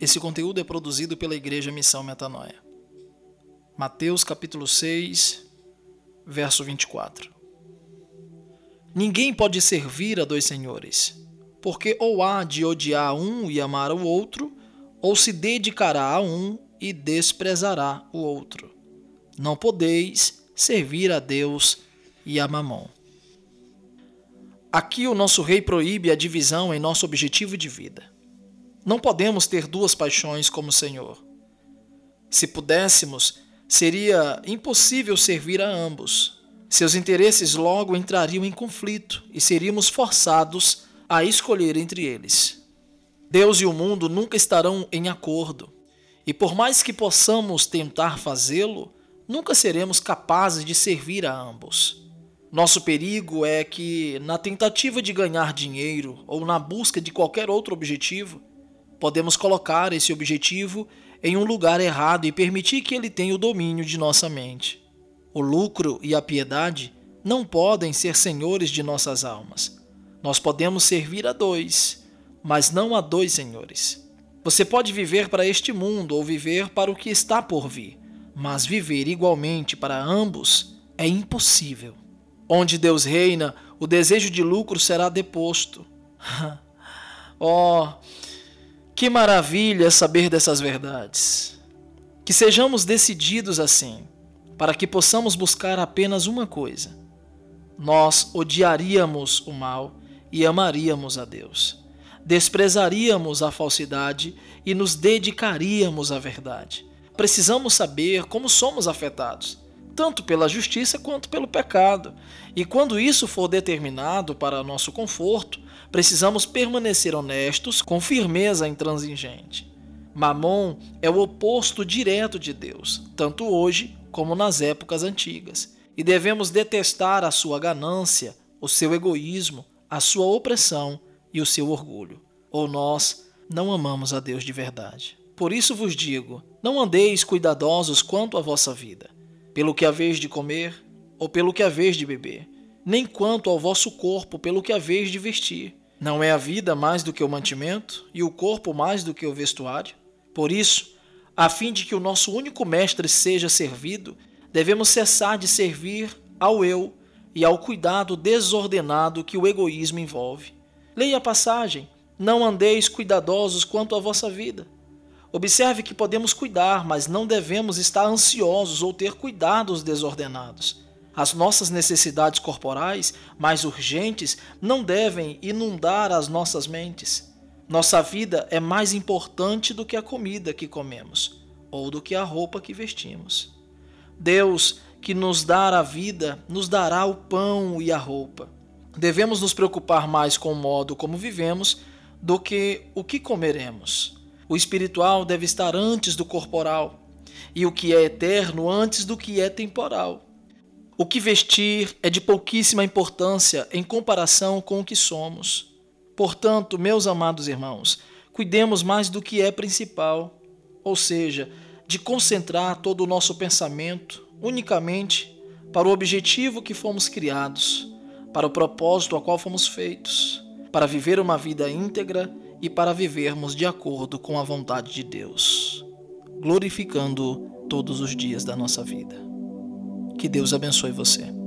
Esse conteúdo é produzido pela Igreja Missão Metanoia. Mateus capítulo 6, verso 24. Ninguém pode servir a dois senhores, porque ou há de odiar um e amar o outro, ou se dedicará a um e desprezará o outro. Não podeis servir a Deus e a Mamon. Aqui o nosso rei proíbe a divisão em nosso objetivo de vida. Não podemos ter duas paixões como Senhor. Se pudéssemos, seria impossível servir a ambos. Seus interesses logo entrariam em conflito e seríamos forçados a escolher entre eles. Deus e o mundo nunca estarão em acordo, e por mais que possamos tentar fazê-lo, nunca seremos capazes de servir a ambos. Nosso perigo é que, na tentativa de ganhar dinheiro ou na busca de qualquer outro objetivo, podemos colocar esse objetivo em um lugar errado e permitir que ele tenha o domínio de nossa mente. O lucro e a piedade não podem ser senhores de nossas almas. Nós podemos servir a dois, mas não a dois senhores. Você pode viver para este mundo ou viver para o que está por vir, mas viver igualmente para ambos é impossível. Onde Deus reina, o desejo de lucro será deposto. oh, que maravilha saber dessas verdades. Que sejamos decididos assim, para que possamos buscar apenas uma coisa. Nós odiaríamos o mal e amaríamos a Deus. Desprezaríamos a falsidade e nos dedicaríamos à verdade. Precisamos saber como somos afetados tanto pela justiça quanto pelo pecado. E quando isso for determinado para nosso conforto, precisamos permanecer honestos com firmeza intransigente. Mamon é o oposto direto de Deus, tanto hoje como nas épocas antigas, e devemos detestar a sua ganância, o seu egoísmo, a sua opressão e o seu orgulho. Ou nós não amamos a Deus de verdade. Por isso vos digo: não andeis cuidadosos quanto à vossa vida pelo que haveis de comer, ou pelo que haveis de beber, nem quanto ao vosso corpo, pelo que haveis de vestir. Não é a vida mais do que o mantimento, e o corpo mais do que o vestuário? Por isso, a fim de que o nosso único mestre seja servido, devemos cessar de servir ao eu e ao cuidado desordenado que o egoísmo envolve. Leia a passagem: Não andeis cuidadosos quanto à vossa vida Observe que podemos cuidar, mas não devemos estar ansiosos ou ter cuidados desordenados. As nossas necessidades corporais, mais urgentes, não devem inundar as nossas mentes. Nossa vida é mais importante do que a comida que comemos ou do que a roupa que vestimos. Deus, que nos dá a vida, nos dará o pão e a roupa. Devemos nos preocupar mais com o modo como vivemos do que o que comeremos. O espiritual deve estar antes do corporal, e o que é eterno antes do que é temporal. O que vestir é de pouquíssima importância em comparação com o que somos. Portanto, meus amados irmãos, cuidemos mais do que é principal, ou seja, de concentrar todo o nosso pensamento unicamente para o objetivo que fomos criados, para o propósito ao qual fomos feitos, para viver uma vida íntegra e para vivermos de acordo com a vontade de Deus, glorificando todos os dias da nossa vida. Que Deus abençoe você.